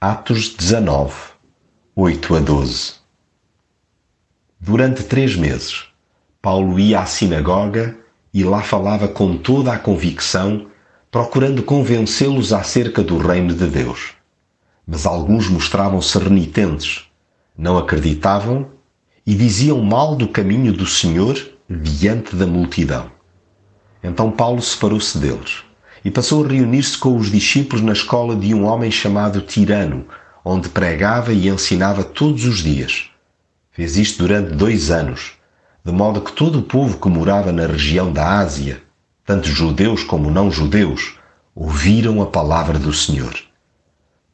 Atos 19, 8 a 12 Durante três meses, Paulo ia à sinagoga e lá falava com toda a convicção, procurando convencê-los acerca do reino de Deus. Mas alguns mostravam-se renitentes, não acreditavam e diziam mal do caminho do Senhor diante da multidão. Então Paulo separou-se deles e passou a reunir-se com os discípulos na escola de um homem chamado Tirano, onde pregava e ensinava todos os dias. Fez isto durante dois anos, de modo que todo o povo que morava na região da Ásia, tanto judeus como não judeus, ouviram a palavra do Senhor.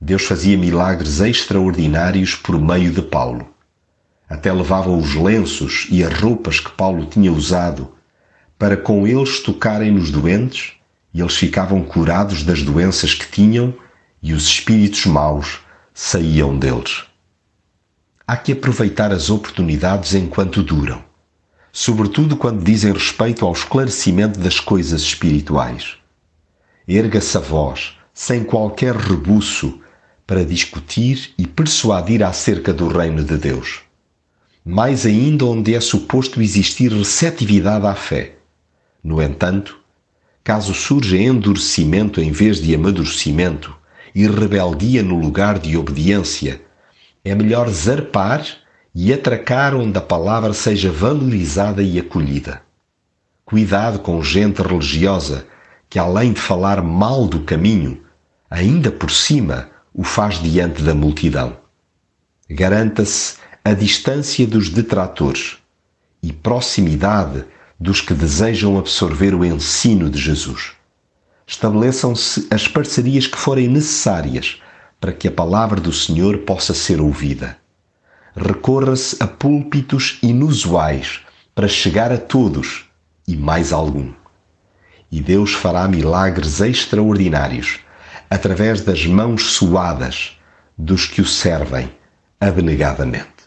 Deus fazia milagres extraordinários por meio de Paulo. Até levava os lenços e as roupas que Paulo tinha usado para com eles tocarem nos doentes e eles ficavam curados das doenças que tinham e os espíritos maus saíam deles. Há que aproveitar as oportunidades enquanto duram, sobretudo quando dizem respeito ao esclarecimento das coisas espirituais. Erga-se a voz, sem qualquer rebuço, para discutir e persuadir acerca do reino de Deus. Mais ainda onde é suposto existir receptividade à fé. No entanto, caso surja endurecimento em vez de amadurecimento e rebeldia no lugar de obediência, é melhor zarpar e atracar onde a palavra seja valorizada e acolhida. Cuidado com gente religiosa que, além de falar mal do caminho, ainda por cima o faz diante da multidão. Garanta-se a distância dos detratores e proximidade dos que desejam absorver o ensino de Jesus. Estabeleçam-se as parcerias que forem necessárias para que a palavra do Senhor possa ser ouvida. Recorra-se a púlpitos inusuais para chegar a todos e mais algum. E Deus fará milagres extraordinários através das mãos suadas dos que o servem abnegadamente.